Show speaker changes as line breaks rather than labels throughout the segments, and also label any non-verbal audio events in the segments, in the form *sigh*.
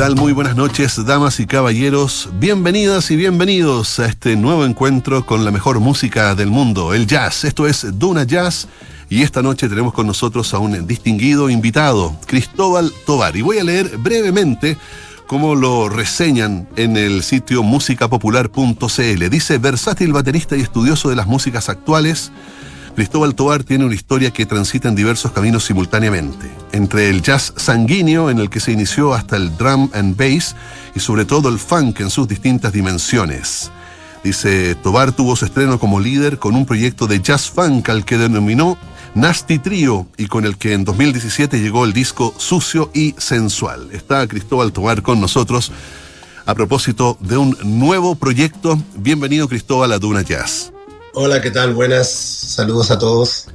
tal? Muy buenas noches, damas y caballeros. Bienvenidas y bienvenidos a este nuevo encuentro con la mejor música del mundo, el jazz. Esto es Duna Jazz y esta noche tenemos con nosotros a un distinguido invitado, Cristóbal Tobar. Y voy a leer brevemente cómo lo reseñan en el sitio musicapopular.cl. Dice, versátil baterista y estudioso de las músicas actuales, Cristóbal Tobar tiene una historia que transita en diversos caminos simultáneamente, entre el jazz sanguíneo en el que se inició hasta el drum and bass y sobre todo el funk en sus distintas dimensiones. Dice, Tobar tuvo su estreno como líder con un proyecto de jazz funk al que denominó Nasty Trio y con el que en 2017 llegó el disco Sucio y Sensual. Está Cristóbal Tobar con nosotros a propósito de un nuevo proyecto. Bienvenido Cristóbal a Duna Jazz.
Hola, ¿qué tal? Buenas, saludos a todos.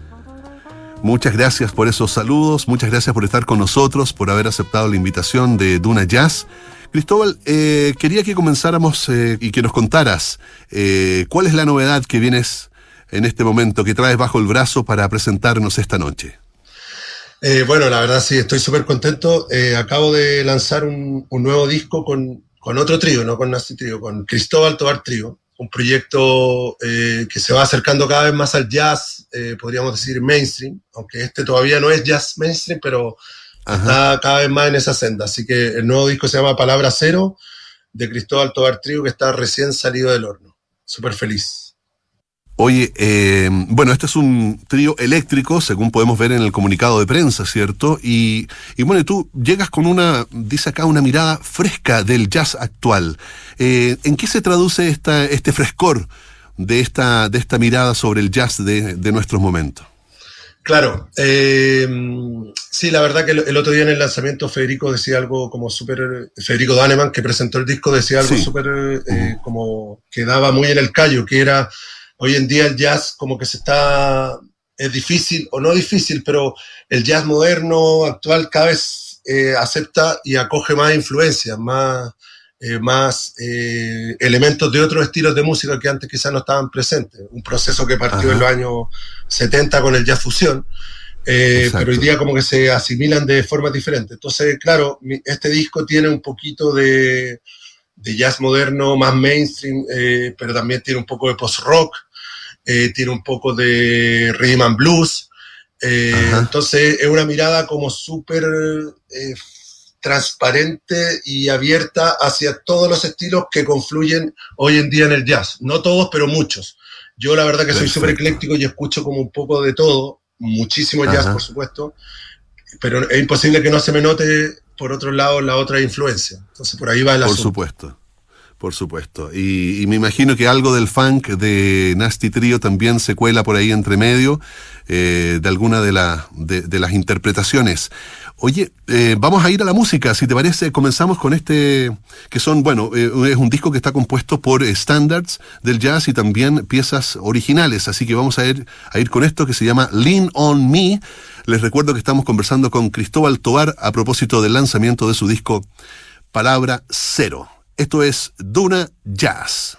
Muchas gracias por esos saludos, muchas gracias por estar con nosotros, por haber aceptado la invitación de Duna Jazz. Cristóbal, eh, quería que comenzáramos eh, y que nos contaras eh, cuál es la novedad que vienes en este momento, que traes bajo el brazo para presentarnos esta noche?
Bueno, la verdad sí, estoy súper contento. Acabo de lanzar un, nuevo disco con, otro trío, no con Nasty Trío, con Cristóbal Tobar Trío, un proyecto eh, que se va acercando cada vez más al jazz, podríamos decir mainstream, aunque este todavía no es jazz mainstream, pero está cada vez más en esa senda. Así que el nuevo disco se llama Palabra Cero, de Cristóbal Tobar Trío, que está recién salido del horno. Súper feliz.
Oye, eh, bueno, este es un trío eléctrico, según podemos ver en el comunicado de prensa, ¿cierto? Y, y bueno, tú llegas con una, dice acá, una mirada fresca del jazz actual. Eh, ¿En qué se traduce esta, este frescor de esta, de esta mirada sobre el jazz de, de nuestros momentos?
Claro, eh, sí, la verdad que el, otro día en el lanzamiento Federico decía algo como súper, Federico Daneman, que presentó el disco, decía algo súper, como que daba muy en el callo, que era hoy en día el jazz como que se está, es difícil, o no difícil, pero el jazz moderno, actual, cada vez eh, acepta y acoge más influencias, más, eh, más eh, elementos de otros estilos de música que antes quizás no estaban presentes. Un proceso que partió en los años 70 con el jazz fusión. pero hoy día como que se asimilan de formas diferentes. Entonces, claro, este disco tiene un poquito de, de jazz moderno más mainstream, pero también tiene un poco de post-rock, eh, tiene un poco de rhythm and blues. Eh, entonces es una mirada como súper eh, transparente y abierta hacia todos los estilos que confluyen hoy en día en el jazz. No todos, pero muchos. Yo la verdad que soy súper ecléctico y escucho como un poco de todo, muchísimo jazz por supuesto, pero es imposible que no se me note por otro lado la otra influencia. Entonces por ahí va el
Por supuesto. Por supuesto. Y, me imagino que algo del funk de Nasty Trio también se cuela por ahí entre medio eh, de alguna de, de, las interpretaciones. Oye, eh, vamos a ir a la música, si te parece, comenzamos con este, que son, bueno, eh, es un disco que está compuesto por standards del jazz y también piezas originales, así que vamos a ir, a ir con esto que se llama Lean on Me. Les recuerdo que estamos conversando con Cristóbal Tobar a propósito del lanzamiento de su disco Palabra Cero. Esto es Duna Jazz.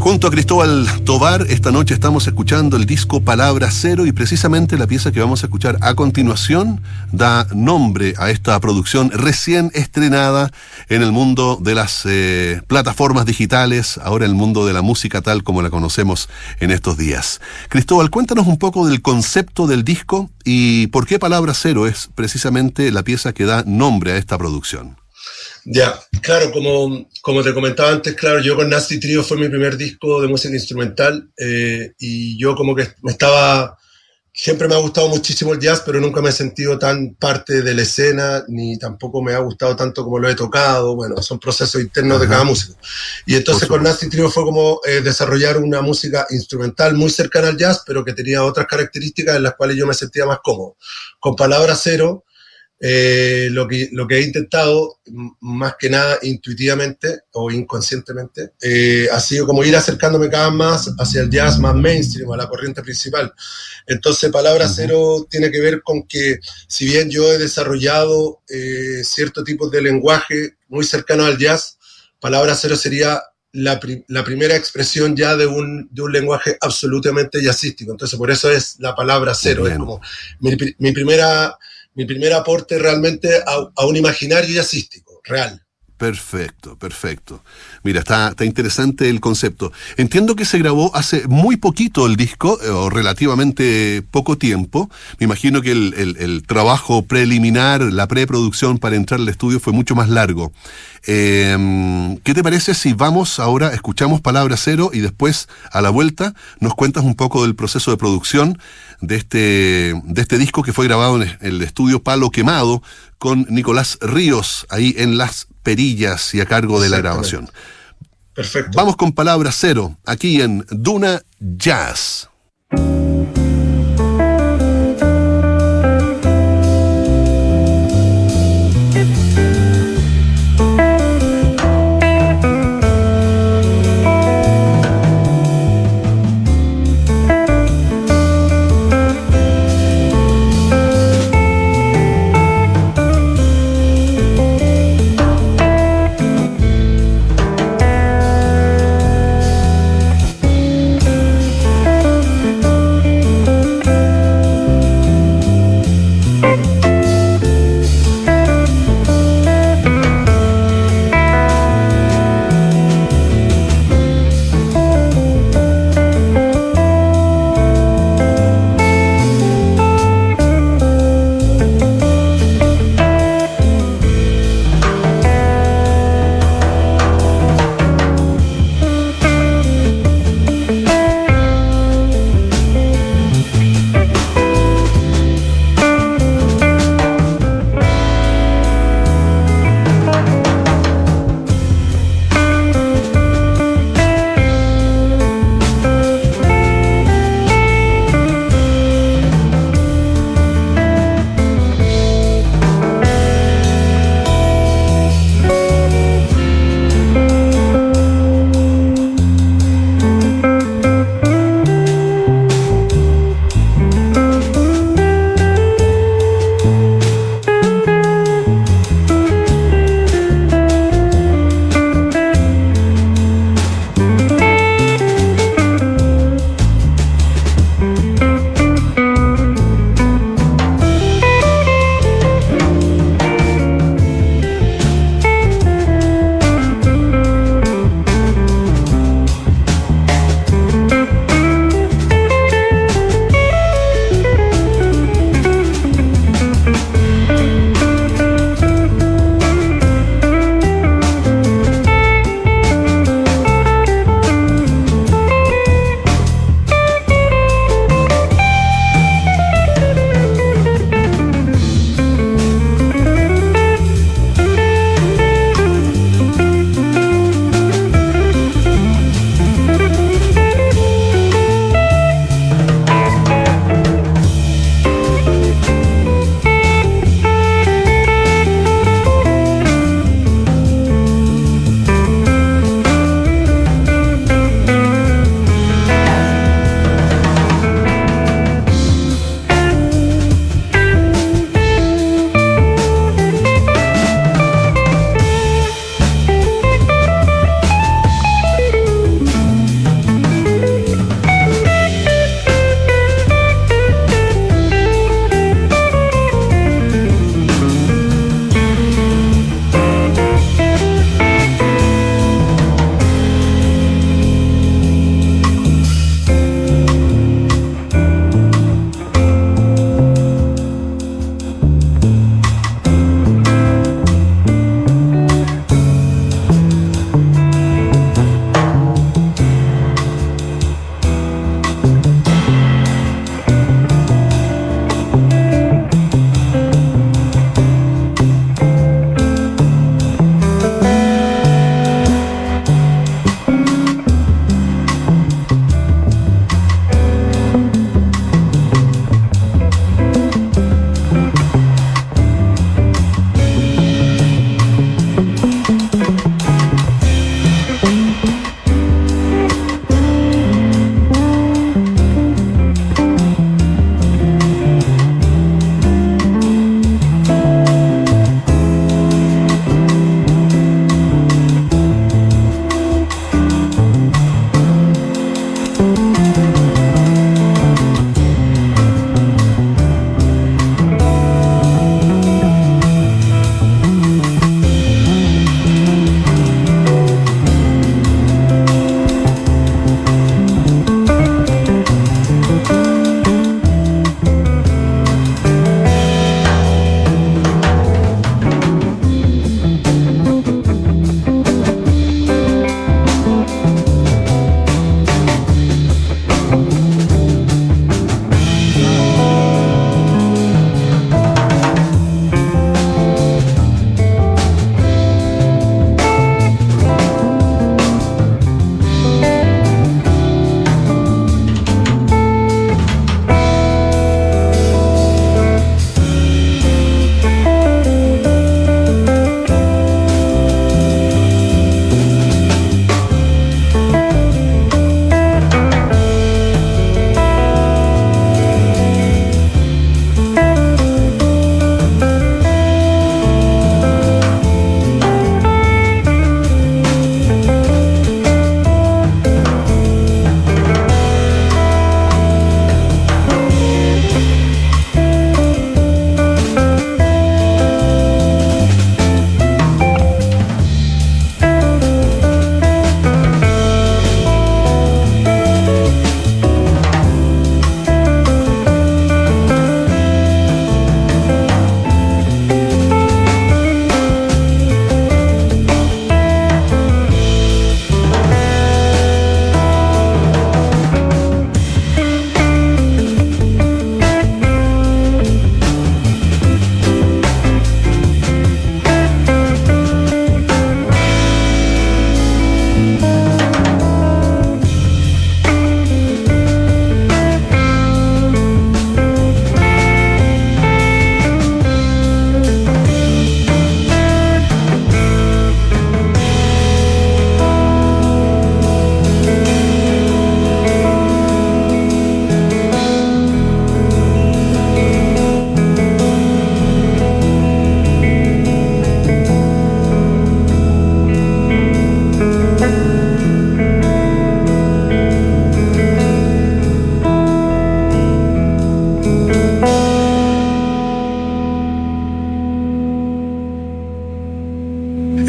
Junto a Cristóbal Tobar, esta noche estamos escuchando el disco Palabra Cero y precisamente la pieza que vamos a escuchar a continuación da nombre a esta producción recién estrenada en el mundo de las eh, plataformas digitales, ahora el mundo de la música tal como la conocemos en estos días. Cristóbal, cuéntanos un poco del concepto del disco y por qué Palabra Cero es precisamente la pieza que da nombre a esta producción.
Ya, claro, como, como te comentaba antes, claro, yo con Nasty Trio fue mi primer disco de música instrumental eh, y yo como que me estaba, siempre me ha gustado muchísimo el jazz, pero nunca me he sentido tan parte de la escena, ni tampoco me ha gustado tanto como lo he tocado, bueno, son procesos internos de cada músico. Y entonces con Nasty Trio fue como eh, desarrollar una música instrumental muy cercana al jazz, pero que tenía otras características en las cuales yo me sentía más cómodo. Con Palabra Cero eh, lo, que, lo que he intentado, más que nada intuitivamente o inconscientemente, eh, ha sido como ir acercándome cada vez más hacia el jazz más mainstream, a la corriente principal. Entonces, Palabra Cero tiene que ver con que, si bien yo he desarrollado eh, cierto tipo de lenguaje muy cercano al jazz, Palabra Cero sería la, la, primera expresión ya de un, de un, lenguaje absolutamente jazzístico. Entonces, por eso es la palabra cero. Es como mi, mi primera mi primer aporte realmente a, un imaginario jazzístico, real.
Perfecto, perfecto. Mira, está, está interesante el concepto. Entiendo que se grabó hace muy poquito el disco, eh, o relativamente poco tiempo. Me imagino que el, el trabajo preliminar, la preproducción para entrar al estudio fue mucho más largo. Eh, ¿Qué te parece si vamos ahora, escuchamos Palabra Cero y después a la vuelta nos cuentas un poco del proceso de producción de este, de este disco que fue grabado en el estudio Palo Quemado con Nicolás Ríos ahí en Las Perillas y a cargo de la grabación?
Perfecto.
Vamos con Palabra Cero, aquí en Duna Jazz.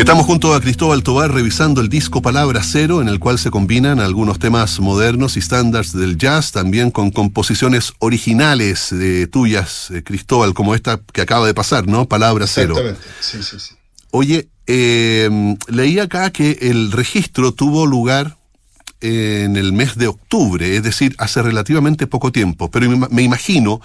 Estamos junto a Cristóbal Tobar revisando el disco Palabra Cero, en el cual se combinan algunos temas modernos y estándares del jazz, también con composiciones originales tuyas, eh, Cristóbal, como esta que acaba de pasar, ¿no? Palabra Cero.
Exactamente, sí, sí, sí.
Oye, eh, leí acá que el registro tuvo lugar en el mes de octubre, es decir, hace relativamente poco tiempo, pero me imagino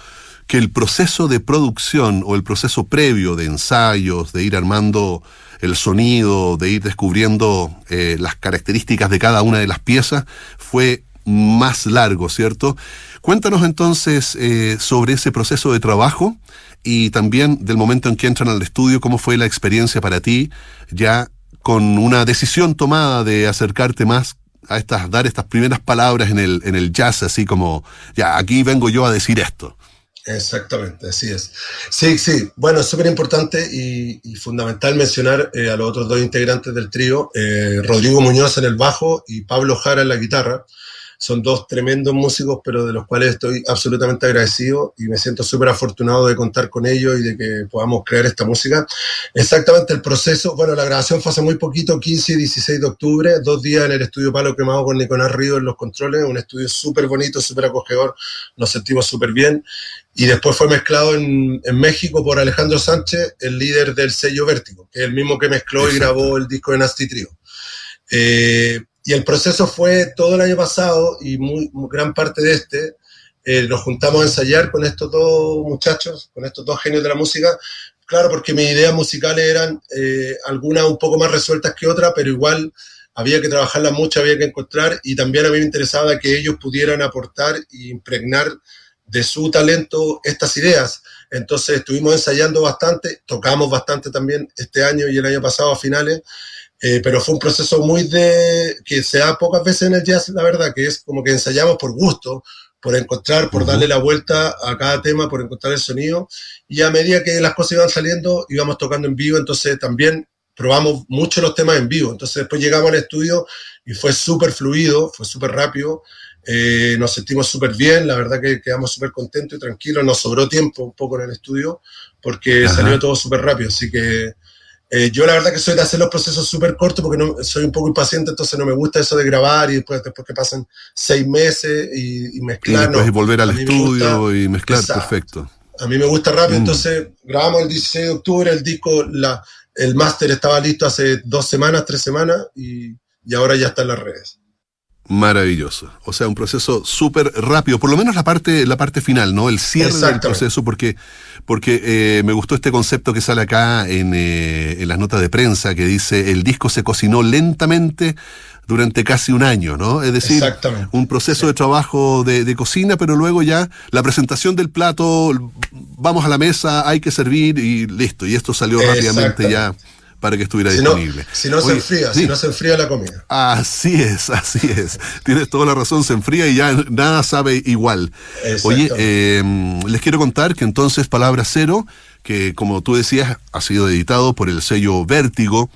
que el proceso de producción o el proceso previo de ensayos, de ir armando el sonido, de ir descubriendo eh, las características de cada una de las piezas, fue más largo, ¿cierto? Cuéntanos entonces eh, sobre ese proceso de trabajo y también del momento en que entran al estudio, cómo fue la experiencia para ti, ya con una decisión tomada de acercarte más a estas, dar estas primeras palabras en el, en el jazz, así como, ya, aquí vengo yo a decir esto.
Exactamente, así es. Sí, sí, bueno, es súper importante y, fundamental mencionar eh, a los otros dos integrantes del trío, eh, Rodrigo Muñoz en el bajo y Pablo Jara en la guitarra. Son dos tremendos músicos, pero de los cuales estoy absolutamente agradecido y me siento súper afortunado de contar con ellos y de que podamos crear esta música. Exactamente el proceso, bueno, la grabación fue hace muy poquito, 15 y 16 de octubre, dos días en el estudio Palo Quemado con Nicolás Río en los controles, un estudio súper bonito, súper acogedor, nos sentimos súper bien. Y después fue mezclado en, en, México por Alejandro Sánchez, el líder del sello Vértigo, que es el mismo que mezcló y grabó el disco de Nasty Trio. Eh, y el proceso fue todo el año pasado y muy, gran parte de este. Eh, nos juntamos a ensayar con estos dos muchachos, con estos dos genios de la música. Claro, porque mis ideas musicales eran eh, algunas un poco más resueltas que otras, pero igual había que trabajarlas mucho, había que encontrar y también a mí me interesaba que ellos pudieran aportar e impregnar de su talento estas ideas. Entonces estuvimos ensayando bastante, tocamos bastante también este año y el año pasado a finales eh, pero fue un proceso muy de, que se da pocas veces en el jazz, la verdad, que es como que ensayamos por gusto, por encontrar, por darle la vuelta a cada tema, por encontrar el sonido, y a medida que las cosas iban saliendo, íbamos tocando en vivo, entonces también probamos mucho los temas en vivo, entonces después llegamos al estudio y fue súper fluido, fue súper rápido, eh, nos sentimos súper bien, la verdad que quedamos súper contentos y tranquilos, nos sobró tiempo un poco en el estudio, porque salió todo súper rápido, así que eh, yo la verdad que soy de hacer los procesos súper cortos porque no, soy un poco impaciente, entonces no me gusta eso de grabar y después, después que pasen seis meses y, mezclar.
Y volver al estudio y mezclar, perfecto.
A mí me gusta rápido, mm. entonces grabamos el 16 de octubre, el disco, la, el máster estaba listo hace dos semanas, tres semanas y, y ahora ya está en las redes.
Maravilloso. O sea, un proceso súper rápido, por lo menos la parte, la parte final, ¿no? El cierre del proceso, porque, porque eh, me gustó este concepto que sale acá en, eh, en las notas de prensa, que dice, el disco se cocinó lentamente durante casi un año, ¿no? Es decir, un proceso de trabajo de, de, cocina, pero luego ya la presentación del plato, vamos a la mesa, hay que servir y listo. Y esto salió rápidamente ya para que estuviera disponible.
si no se enfría, si no se enfría la comida.
Así es, así es. Tienes toda la razón, se enfría y ya nada sabe igual. Oye, em, les quiero contar que entonces Palabra Cero, que como tú decías, ha sido editado por el sello Vértigo,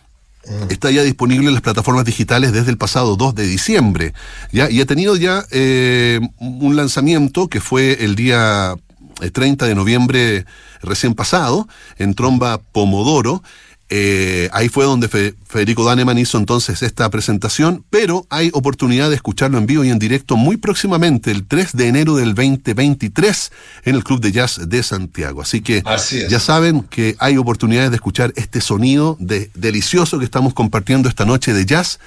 mm. Está ya disponible en las plataformas digitales desde el pasado 2 de diciembre. ¿ya? Y ha tenido ya eh, un lanzamiento que fue el día 30 eh, de noviembre recién pasado en Tromba Pomodoro. Eh, ahí fue donde Federico Daneman hizo entonces esta presentación, pero hay oportunidad de escucharlo en vivo y en directo muy próximamente, el 3 de enero del 2023, en el Club de Jazz de Santiago. Así que ya saben que hay oportunidades de escuchar este sonido de, delicioso que estamos compartiendo esta noche de jazz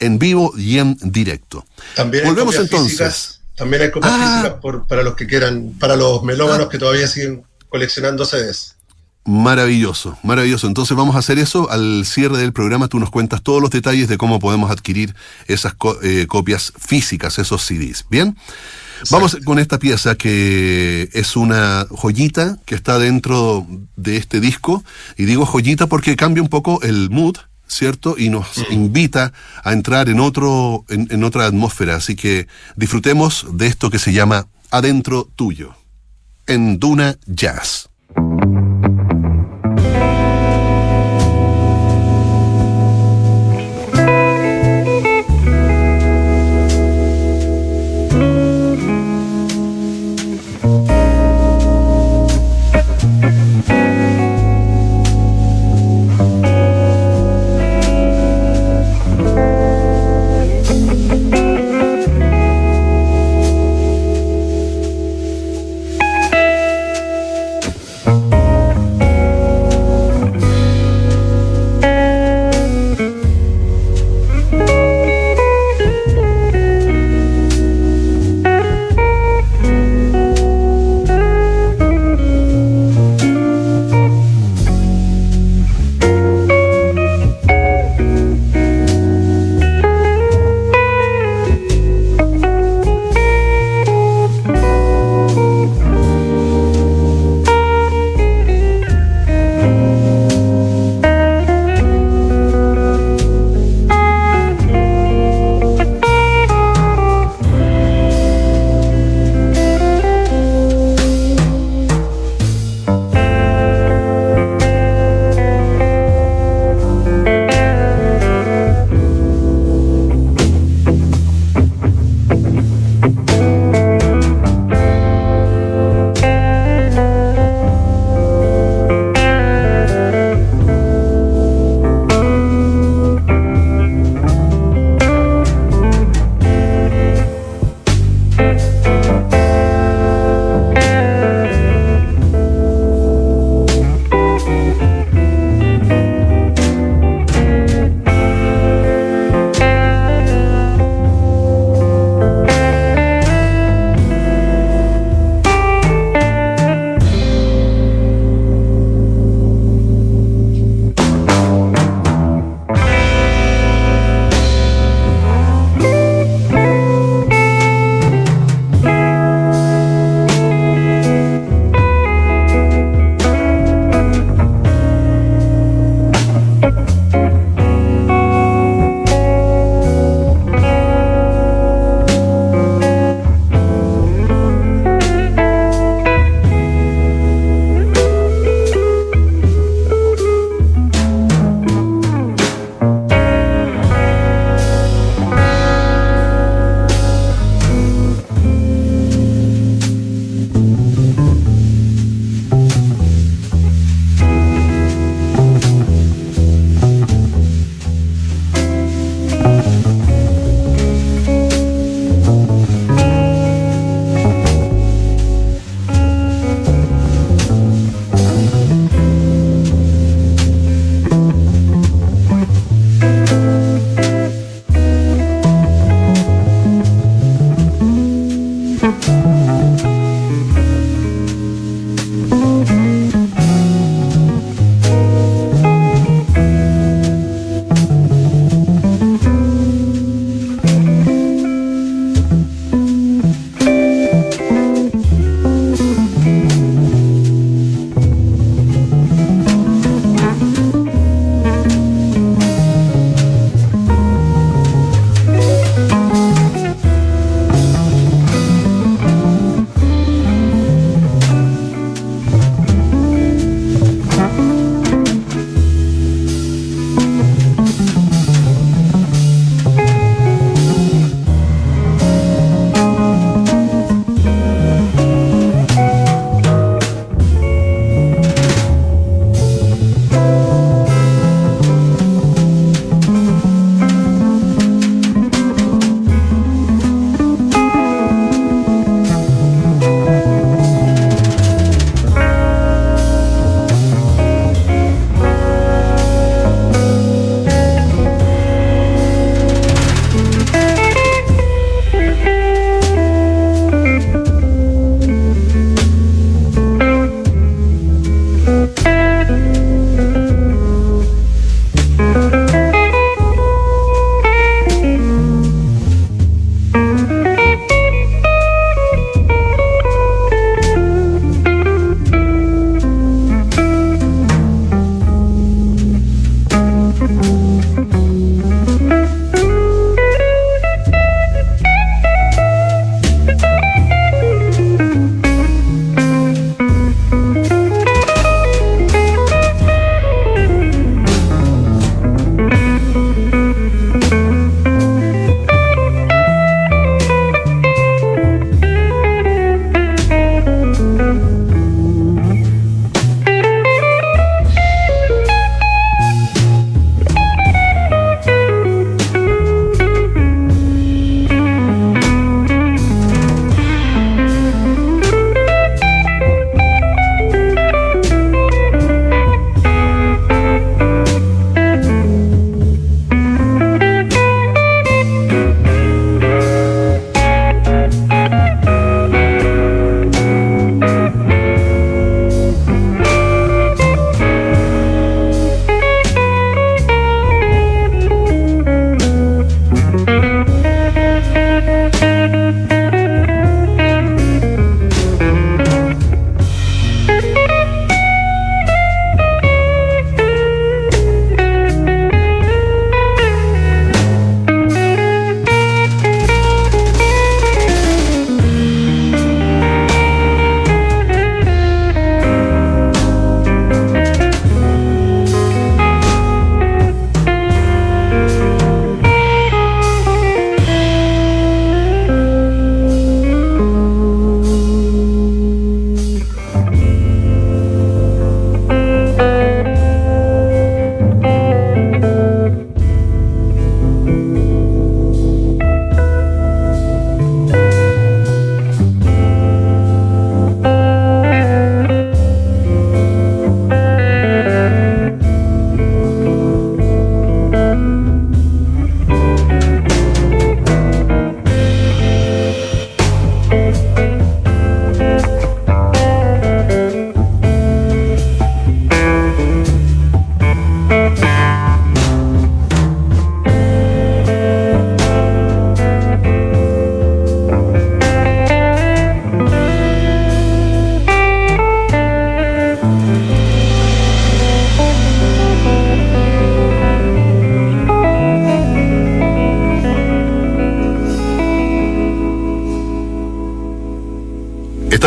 en vivo y en directo.
También Volvemos entonces. también hay copias ah. físicas para los que quieran, para los melómanos ah. que todavía siguen coleccionando CDs.
Maravilloso, maravilloso. Entonces vamos a hacer eso. Al cierre del programa tú nos cuentas todos los detalles de cómo podemos adquirir esas eh, copias físicas, esos CDs. ¿Bien? Vamos con esta pieza que es una joyita que está dentro de este disco. Y digo joyita porque cambia un poco el mood, ¿cierto? Y nos invita a entrar en, otro, en otra atmósfera. Así que disfrutemos de esto que se llama Adentro Tuyo, en Duna Jazz.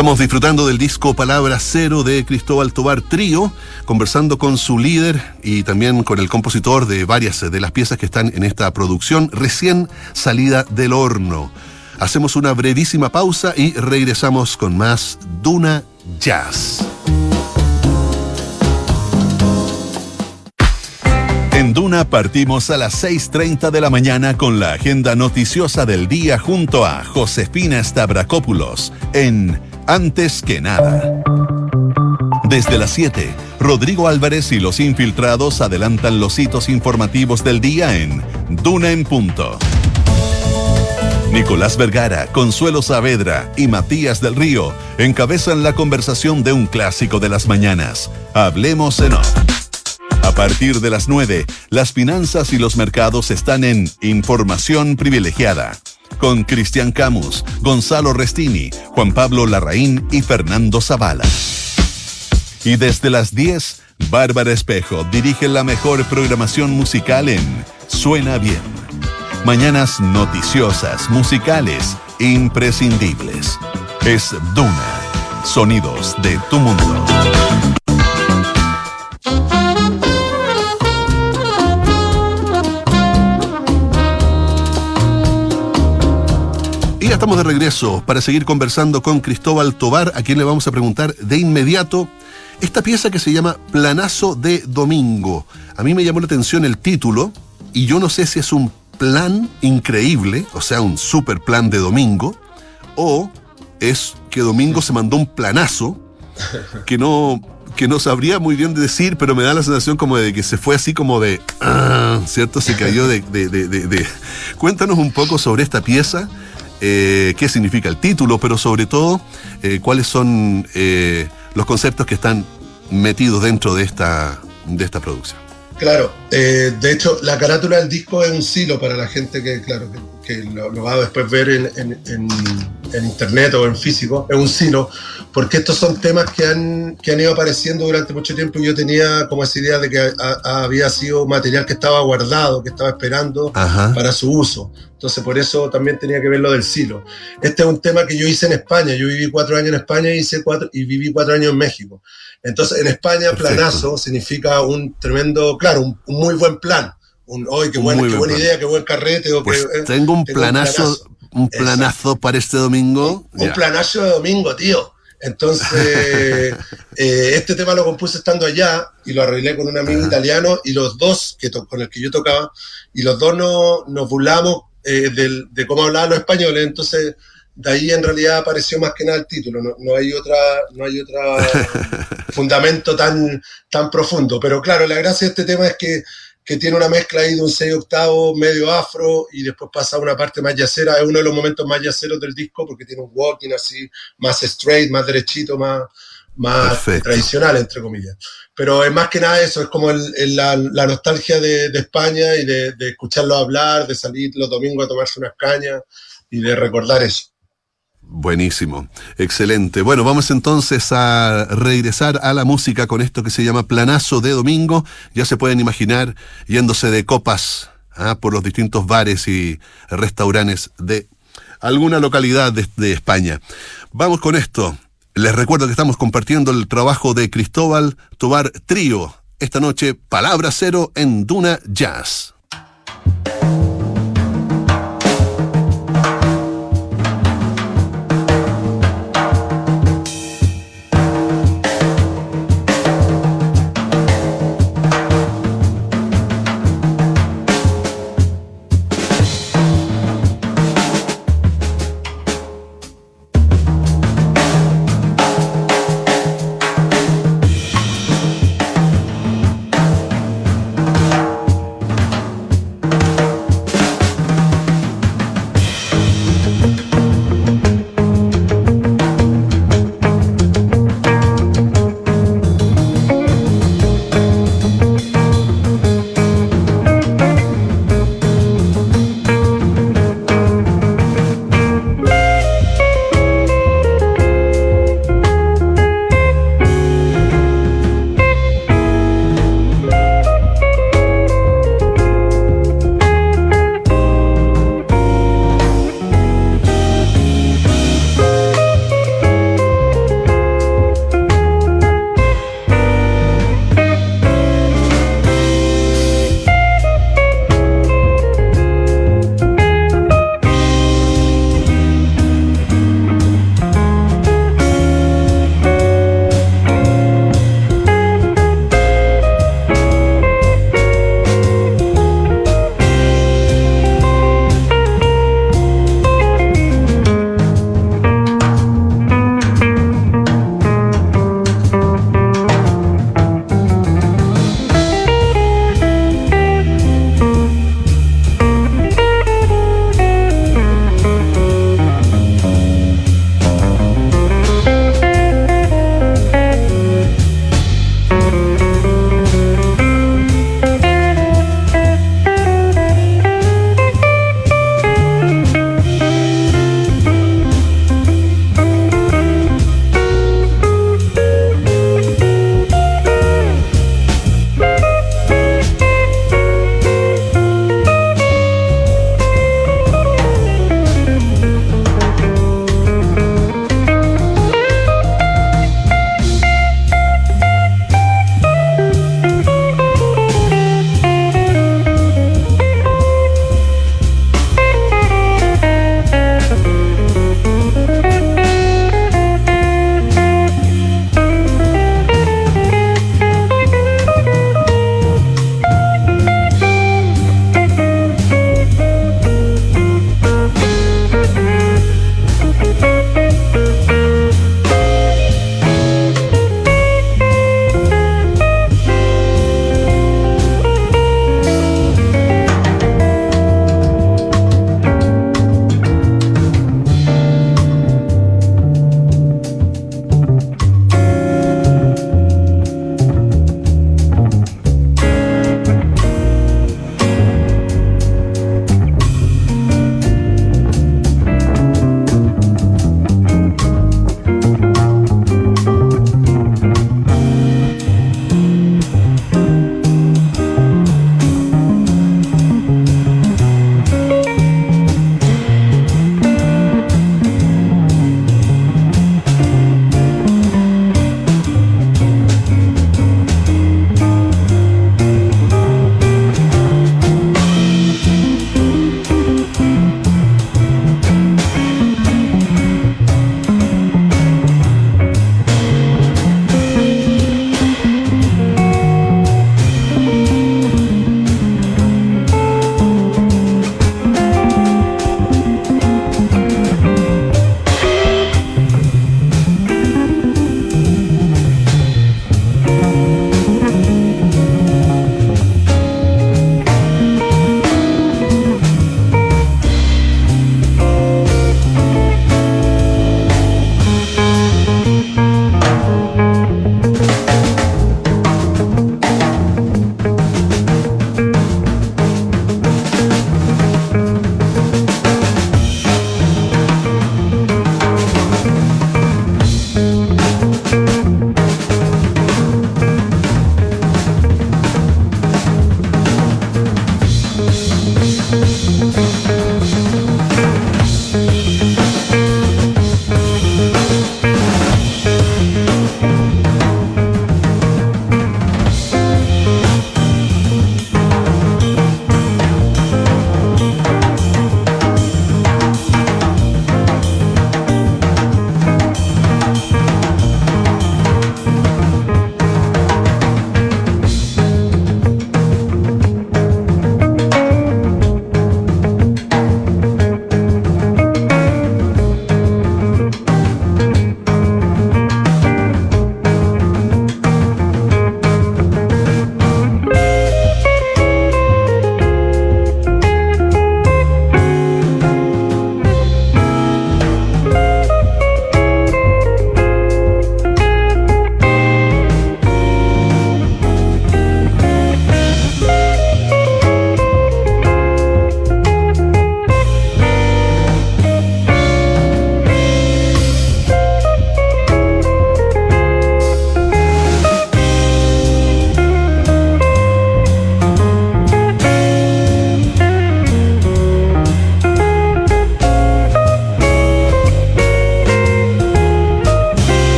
Estamos disfrutando del disco Palabra Cero de Cristóbal Tobar Trío, conversando con su líder y también con el compositor de varias de las piezas que están en esta producción recién salida del horno. Hacemos una brevísima pausa y regresamos con más Duna Jazz. En Duna partimos a las 6.30 de la mañana con la agenda noticiosa del día junto a Josefina Stavrakopoulos en antes que nada. Desde las 7, Rodrigo Álvarez y los infiltrados adelantan los hitos informativos del día en Duna en Punto. Nicolás Vergara, Consuelo Saavedra y Matías del Río encabezan la conversación de un clásico de las mañanas. Hablemos en off. A partir de las 9, las finanzas y los mercados están en Información Privilegiada. Con Cristian Camus, Gonzalo Restini, Juan Pablo Larraín y Fernando Zavala. Y desde las 10, Bárbara Espejo dirige la mejor programación musical en Suena Bien Mañanas noticiosas, musicales, imprescindibles. Es Duna. Sonidos de tu mundo. Estamos de regreso para seguir conversando con Cristóbal Tobar, a quien le vamos a preguntar de inmediato esta pieza que se llama Planazo de Domingo. A mí me llamó la atención el título y yo no sé si es un plan increíble, o sea, un super plan de domingo, o es que Domingo se mandó un planazo que no, que no sabría muy bien decir, pero me da la sensación como de que se fue así como de, ah, ¿cierto? Se cayó de, de, Cuéntanos un poco sobre esta pieza, eh, qué significa el título, pero sobre todo eh, cuáles son eh, los conceptos que están metidos dentro de esta, de esta producción.
Claro, de hecho, la carátula del disco es un silo para la gente que, claro, que, lo, va a después ver en, internet o en físico, es un silo, porque estos son temas que han, que han ido apareciendo durante mucho tiempo y yo tenía como esa idea de que había sido material que estaba guardado, que estaba esperando para su uso. Entonces, por eso también tenía que ver lo del silo. Este es un tema que yo hice en España. Yo viví cuatro años en España y, hice cuatro, y viví cuatro años en México. Entonces, en España, planazo significa un tremendo, claro, un, muy buen plan. Un, hoy qué, buena, qué buena idea, qué buen carrete!
Pues eh, tengo un planazo, un planazo, para este domingo.
Un, planazo de domingo, tío. Entonces, *laughs* eh, este tema lo compuse estando allá y lo arreglé con un amigo italiano y los dos, que con el que yo tocaba, y los dos no, nos burlamos eh, de cómo hablaban los españoles. Entonces, de ahí en realidad apareció más que nada el título, no, hay otra, no hay otro *laughs* fundamento tan, tan profundo. Pero claro, la gracia de este tema es que, que tiene una mezcla ahí de un 6 octavo medio afro y después pasa a una parte más yacera, es uno de los momentos más yaceros del disco porque tiene un walking así, más straight, más derechito, más, más tradicional, entre comillas. Pero es más que nada eso, es como la, nostalgia de, España y de, de escucharlo hablar, de salir los domingos a tomarse unas cañas y de recordar eso.
Buenísimo, excelente. Bueno, vamos entonces a regresar a la música con esto que se llama Planazo de Domingo. Ya se pueden imaginar yéndose de copas ¿ah? por los distintos bares y restaurantes de alguna localidad de, de España. Vamos con esto. Les recuerdo que estamos compartiendo el trabajo de Cristóbal Tobar Trío. Esta noche, Palabra Cero en Duna Jazz.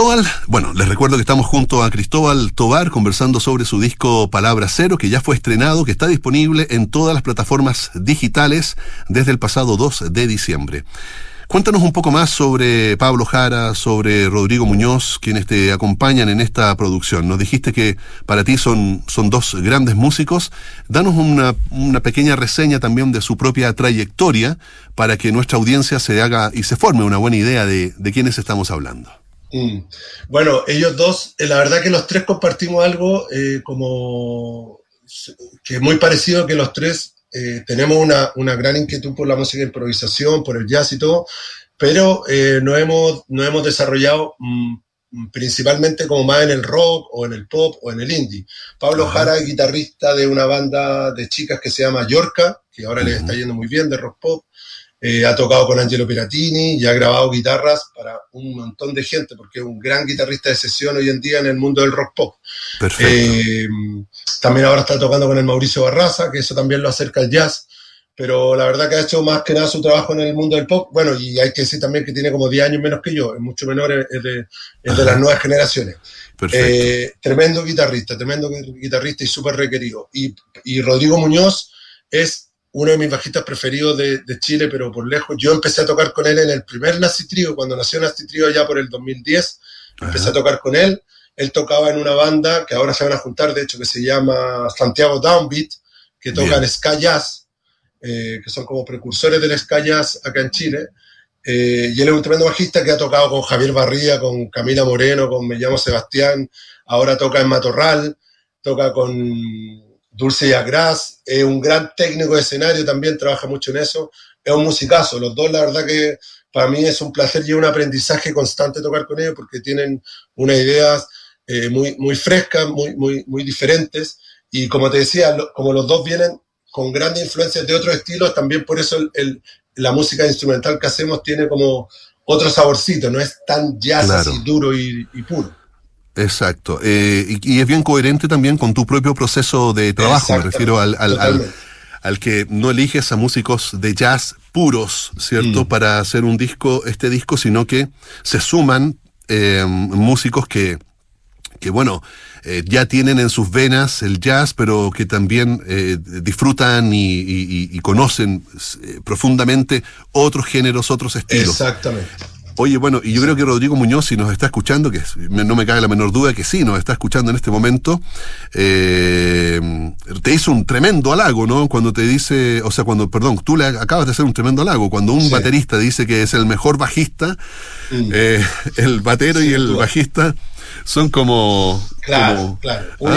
Cristóbal, bueno, les recuerdo que estamos junto a Cristóbal Tobar conversando sobre su disco Palabra Cero, que ya fue estrenado, que está disponible en todas las plataformas digitales desde el pasado 2 de diciembre. Cuéntanos un poco más sobre Pablo Jara, sobre Rodrigo Muñoz, quienes te acompañan en esta producción. Nos dijiste que para ti son, son dos grandes músicos. Danos una, pequeña reseña también de su propia trayectoria para que nuestra audiencia se haga y se forme una buena idea de, de quiénes estamos hablando.
Mm. Bueno, ellos dos, eh, la verdad que los tres compartimos algo eh, como que es muy parecido que los tres eh, tenemos una, una, gran inquietud por la música de improvisación, por el jazz y todo, pero no, hemos, no hemos desarrollado mm, principalmente como más en el rock o en el pop o en el indie. Pablo Jara es guitarrista de una banda de chicas que se llama Yorka, que ahora le está yendo muy bien de rock pop. Eh, ha tocado con Angelo Piratini y ha grabado guitarras para un montón de gente, porque es un gran guitarrista de sesión hoy en día en el mundo del rock pop. Eh, también ahora está tocando con el Mauricio Barraza, que eso también lo acerca al jazz, pero la verdad que ha hecho más que nada su trabajo en el mundo del pop. Bueno, y hay que decir también que tiene como 10 años menos que yo, es mucho menor, es de, de las nuevas generaciones. Eh, tremendo guitarrista, tremendo guitarrista y súper requerido. Y, y Rodrigo Muñoz es uno de mis bajistas preferidos de, Chile, pero por lejos. Yo empecé a tocar con él en el primer Nasty Trio, cuando nació Nasty Trio ya por el 2010. Empecé a tocar con él. Él tocaba en una banda que ahora se van a juntar, de hecho, que se llama Santiago Downbeat, que tocan Sky Jazz, eh, que son como precursores del Sky Jazz acá en Chile. Eh, y él es un tremendo bajista que ha tocado con Javier Barría, con Camila Moreno, con Me llamo Sebastián. Ahora toca en Matorral, toca con Dulce y Agras, es un gran técnico de escenario, también trabaja mucho en eso, es un musicazo, los dos la verdad que para mí es un placer y un aprendizaje constante tocar con ellos porque tienen unas ideas eh, muy, muy frescas, muy, muy, muy diferentes y como te decía, como los dos vienen con grandes influencias de otros estilos, también por eso el, la música instrumental que hacemos tiene como otro saborcito, no es tan jazz así duro y puro.
Exacto. Eh, y, es bien coherente también con tu propio proceso de trabajo. Me refiero al, al, que no eliges a músicos de jazz puros, ¿cierto? Mm. Para hacer un disco, este disco, sino que se suman eh, músicos que, que bueno, eh, ya tienen en sus venas el jazz, pero que también disfrutan y, conocen profundamente otros géneros, otros estilos.
Exactamente.
Oye, bueno, y yo creo que Rodrigo Muñoz, si nos está escuchando, que no me cabe la menor duda que sí, nos está escuchando en este momento, eh, te hizo un tremendo halago, ¿no? Cuando te dice, o sea, cuando, perdón, tú le acabas de hacer un tremendo halago, cuando un baterista dice que es el mejor bajista, mm. eh, el batero y el bajista son como...
Claro, claro, un ¿ah?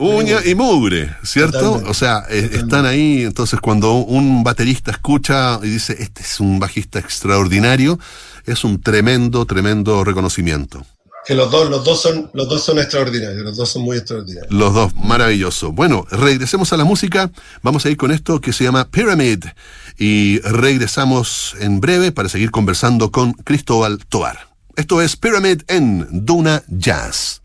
Uña y mugre, ¿cierto? O sea, eh, están ahí, entonces cuando un baterista escucha y dice, este es un bajista extraordinario, es un tremendo, tremendo reconocimiento.
Que los dos, los dos son, los dos son extraordinarios, los dos son muy extraordinarios.
Los dos, maravilloso. Bueno, regresemos a la música, vamos a ir con esto que se llama Pyramid y regresamos en breve para seguir conversando con Cristóbal Toar. Esto es Pyramid en Duna Jazz.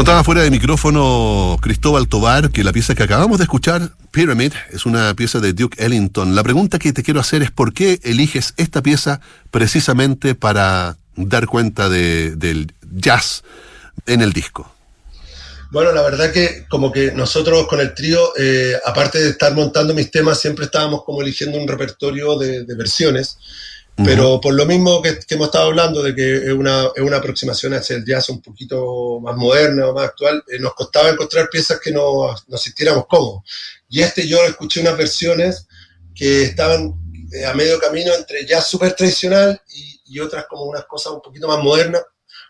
Contaba fuera de micrófono Cristóbal Tobar que la pieza que acabamos de escuchar, Pyramid, es una pieza de Duke Ellington. La pregunta que te quiero hacer es por qué eliges esta pieza precisamente para dar cuenta de, del jazz en el disco.
Bueno, la verdad que como que nosotros con el trío, eh, aparte de estar montando mis temas, siempre estábamos como eligiendo un repertorio de, versiones. Pero por lo mismo que, hemos estado hablando de que es una, es una aproximación hacia el jazz un poquito más moderna o más actual, eh, nos costaba encontrar piezas que nos, nos sintiéramos cómodos. Y este yo escuché unas versiones que estaban eh, a medio camino entre jazz súper tradicional y, y, otras como unas cosas un poquito más modernas.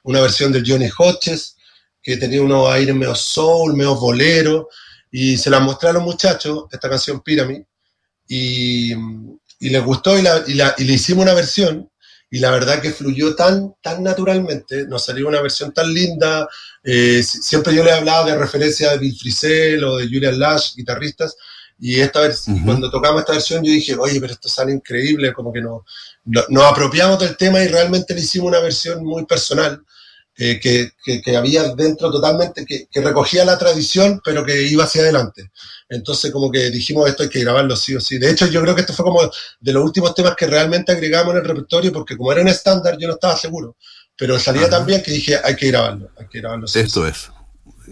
Una versión del Johnny Hodges, que tenía unos aires medio soul, medio bolero, y se la mostré a los muchachos, esta canción Pyramid, y, y les gustó y, la, y, la, y, le hicimos una versión, y la verdad que fluyó tan, tan naturalmente, nos salió una versión tan linda, eh, siempre yo le hablaba de referencia de Bill Frisell o de Julian Lash, guitarristas, y esta vez, cuando tocamos esta versión, yo dije, oye, pero esto sale increíble, como que no, nos apropiamos del tema y realmente le hicimos una versión muy personal que, que, había dentro totalmente, que, recogía la tradición, pero que iba hacia adelante. Entonces, como que dijimos, esto hay que grabarlo sí o sí. De hecho, yo creo que esto fue como de los últimos temas que realmente agregamos en el repertorio, porque como era un estándar, yo no estaba seguro. Pero salía tan bien que dije, hay que grabarlo, hay que grabarlo
sí Esto es.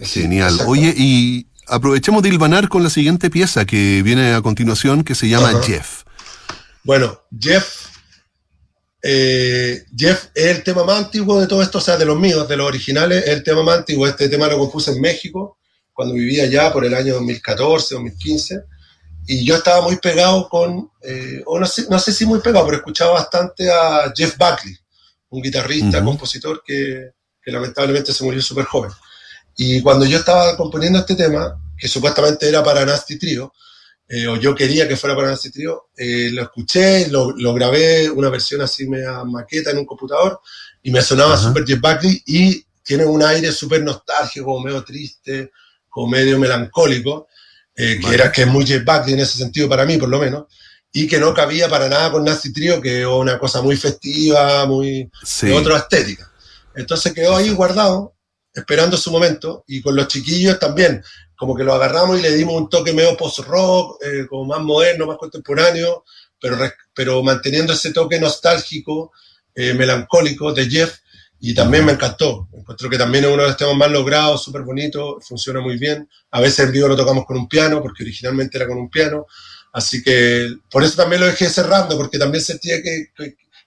Genial. Oye, y aprovechemos de hilvanar con la siguiente pieza que viene a continuación, que se llama Jeff.
Bueno, Jeff eh, Jeff es el tema más antiguo de todo esto, o sea, de los míos, de los originales, es el tema más antiguo. Este tema lo compuse en México, cuando vivía allá por el año 2014, 2015. Y yo estaba muy pegado con, eh, o no sé, no sé si muy pegado, pero escuchaba bastante a Jeff Buckley, un guitarrista, compositor que, que, lamentablemente se murió súper joven. Y cuando yo estaba componiendo este tema, que supuestamente era para Nasty Trio, eh, o yo quería que fuera para Nasty Trio, eh, lo escuché, lo, lo, grabé una versión así media maqueta en un computador y me sonaba súper Jeff Buckley y tiene un aire súper nostálgico, medio triste, como medio melancólico, eh, que era que es muy Jeff Buckley en ese sentido para mí, por lo menos, y que no cabía para nada con Nasty Trio, que es una cosa muy festiva, muy de otra estética. Entonces quedó ahí guardado, esperando su momento, y con los chiquillos también como que lo agarramos y le dimos un toque medio post-rock, eh, como más moderno, más contemporáneo, pero, pero manteniendo ese toque nostálgico, eh, melancólico de Jeff, y también me encantó. Encuentro que también es uno de los temas más logrados, súper bonito, funciona muy bien. A veces en vivo lo tocamos con un piano, porque originalmente era con un piano. Así que por eso también lo dejé cerrando, porque también sentía que,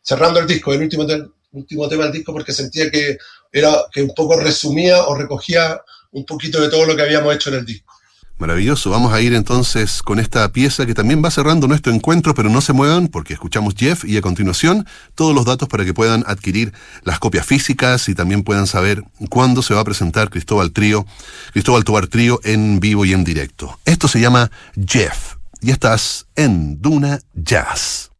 cerrando el disco, el último, el último tema del disco, porque sentía que era que un poco resumía o recogía un poquito de todo lo que habíamos hecho en el disco.
Maravilloso, vamos a ir entonces con esta pieza que también va cerrando nuestro encuentro, pero no se muevan porque escuchamos Jeff y a continuación todos los datos para que puedan adquirir las copias físicas y también puedan saber cuándo se va a presentar Cristóbal Trío, Cristóbal Tobar Trío en vivo y en directo. Esto se llama Jeff y estás en Duna Jazz.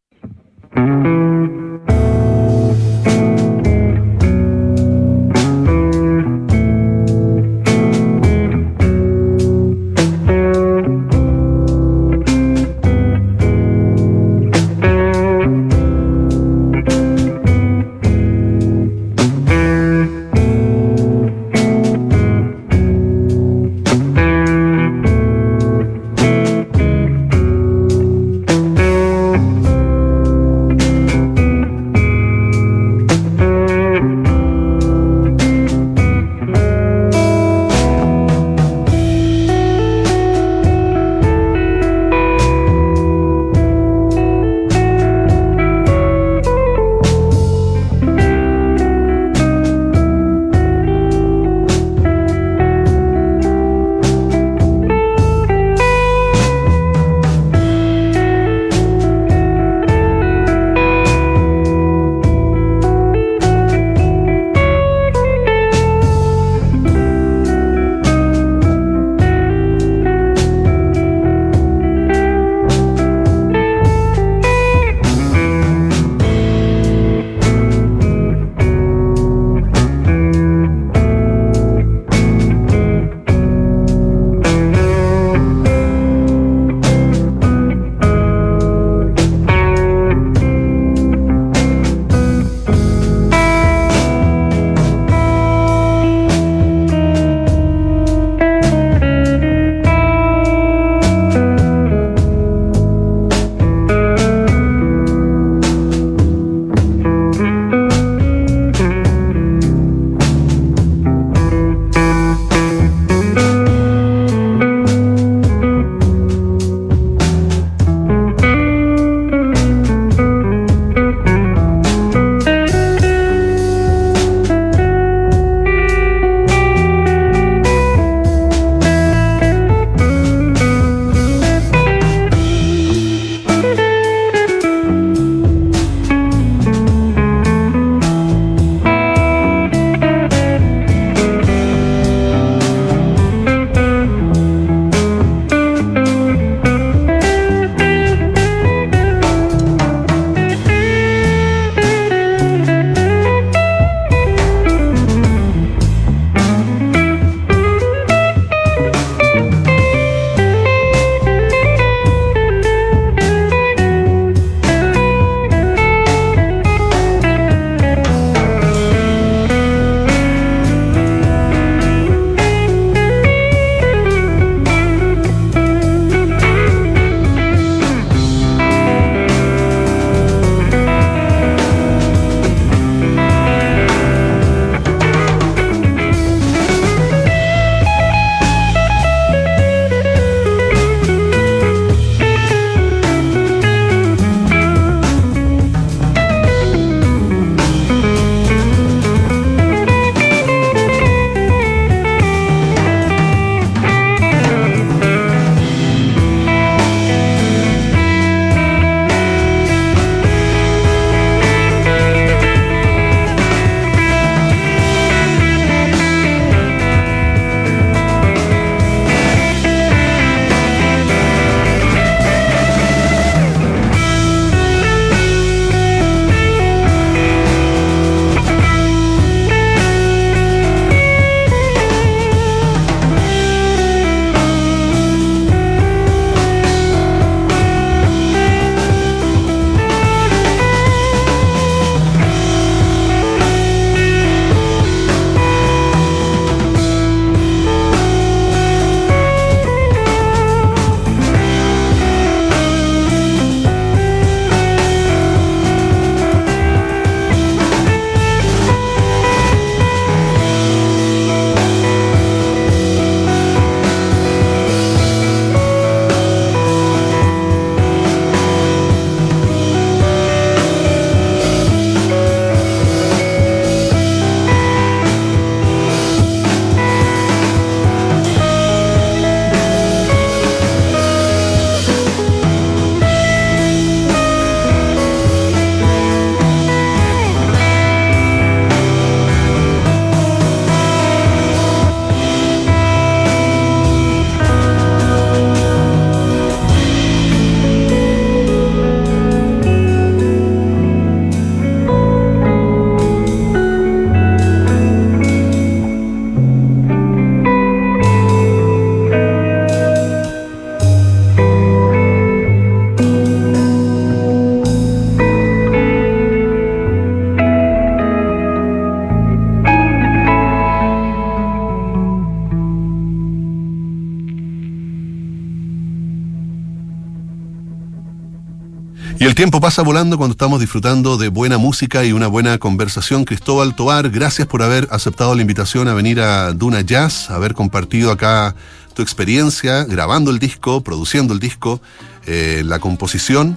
El tiempo pasa volando cuando estamos disfrutando de buena música y una buena conversación. Cristóbal Tobar, gracias por haber aceptado la invitación a venir a Duna Jazz, haber compartido acá tu experiencia grabando el disco, produciendo el disco, eh, la composición.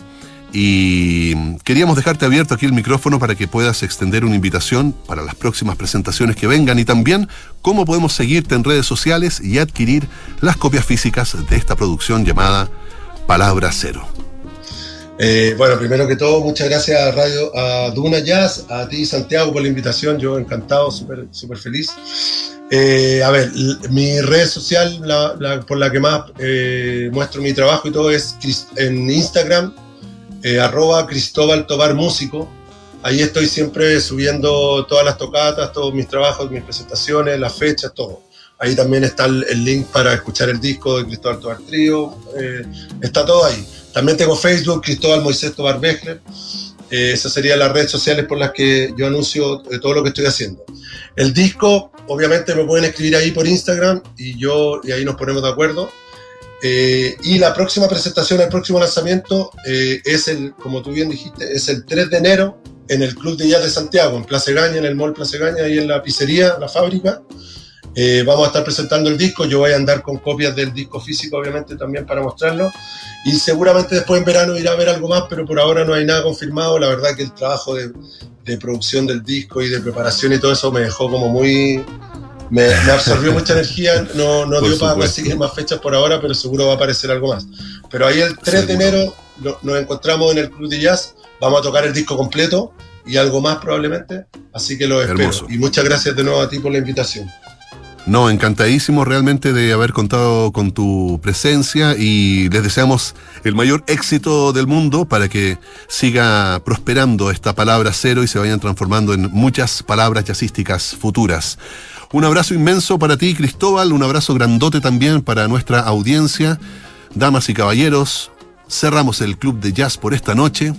Y queríamos dejarte abierto aquí el micrófono para que puedas extender una invitación para las próximas presentaciones que vengan y también cómo podemos seguirte en redes sociales y adquirir las copias físicas de esta producción llamada Palabra Cero.
Eh, bueno, primero que todo, muchas gracias a Radio a Duna Jazz, a ti Santiago por la invitación, yo encantado, súper super feliz. Eh, a ver, mi red social por la que más eh, muestro mi trabajo y todo es en Instagram, arroba Cristóbal Tobar Músico. Ahí estoy siempre subiendo todas las tocatas, todos mis trabajos, mis presentaciones, las fechas, todo. Ahí también está el, el link para escuchar el disco de Cristóbal Tobar Trío. está todo ahí. También tengo Facebook, Cristóbal Moisés Tobar Bechler. Eh, esas serían las redes sociales por las que yo anuncio eh, todo lo que estoy haciendo. El disco, obviamente me pueden escribir ahí por Instagram y yo y ahí nos ponemos de acuerdo. Eh, y la próxima presentación, el próximo lanzamiento es el, como tú bien dijiste, es el 3 de enero en el Club de Jazz de Santiago, en Plaza Gaña, en el Mall Plaza Gaña, ahí en la pizzería, la fábrica. Eh, vamos a estar presentando el disco, yo voy a andar con copias del disco físico, obviamente, también para mostrarlo. Y seguramente después en verano irá a ver algo más, pero por ahora no hay nada confirmado. La verdad que el trabajo de, de producción del disco y de preparación y todo eso me dejó como muy... Me, absorbió mucha *laughs* energía, no, no dio para conseguir más fechas por ahora, pero seguro va a aparecer algo más. Pero ahí el 3 de enero nos encontramos en el Club de Jazz, vamos a tocar el disco completo y algo más probablemente, así que lo espero. Y muchas gracias de nuevo a ti por la invitación.
No, encantadísimo realmente de haber contado con tu presencia y les deseamos el mayor éxito del mundo para que siga prosperando esta palabra cero y se vayan transformando en muchas palabras jazzísticas futuras. Un abrazo inmenso para ti, Cristóbal, un abrazo grandote también para nuestra audiencia. Damas y caballeros, cerramos el club de jazz por esta noche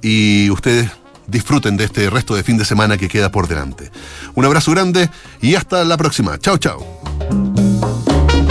y ustedes disfruten de este resto de fin de semana que queda por delante. Un abrazo grande y hasta la próxima. Chao, chao.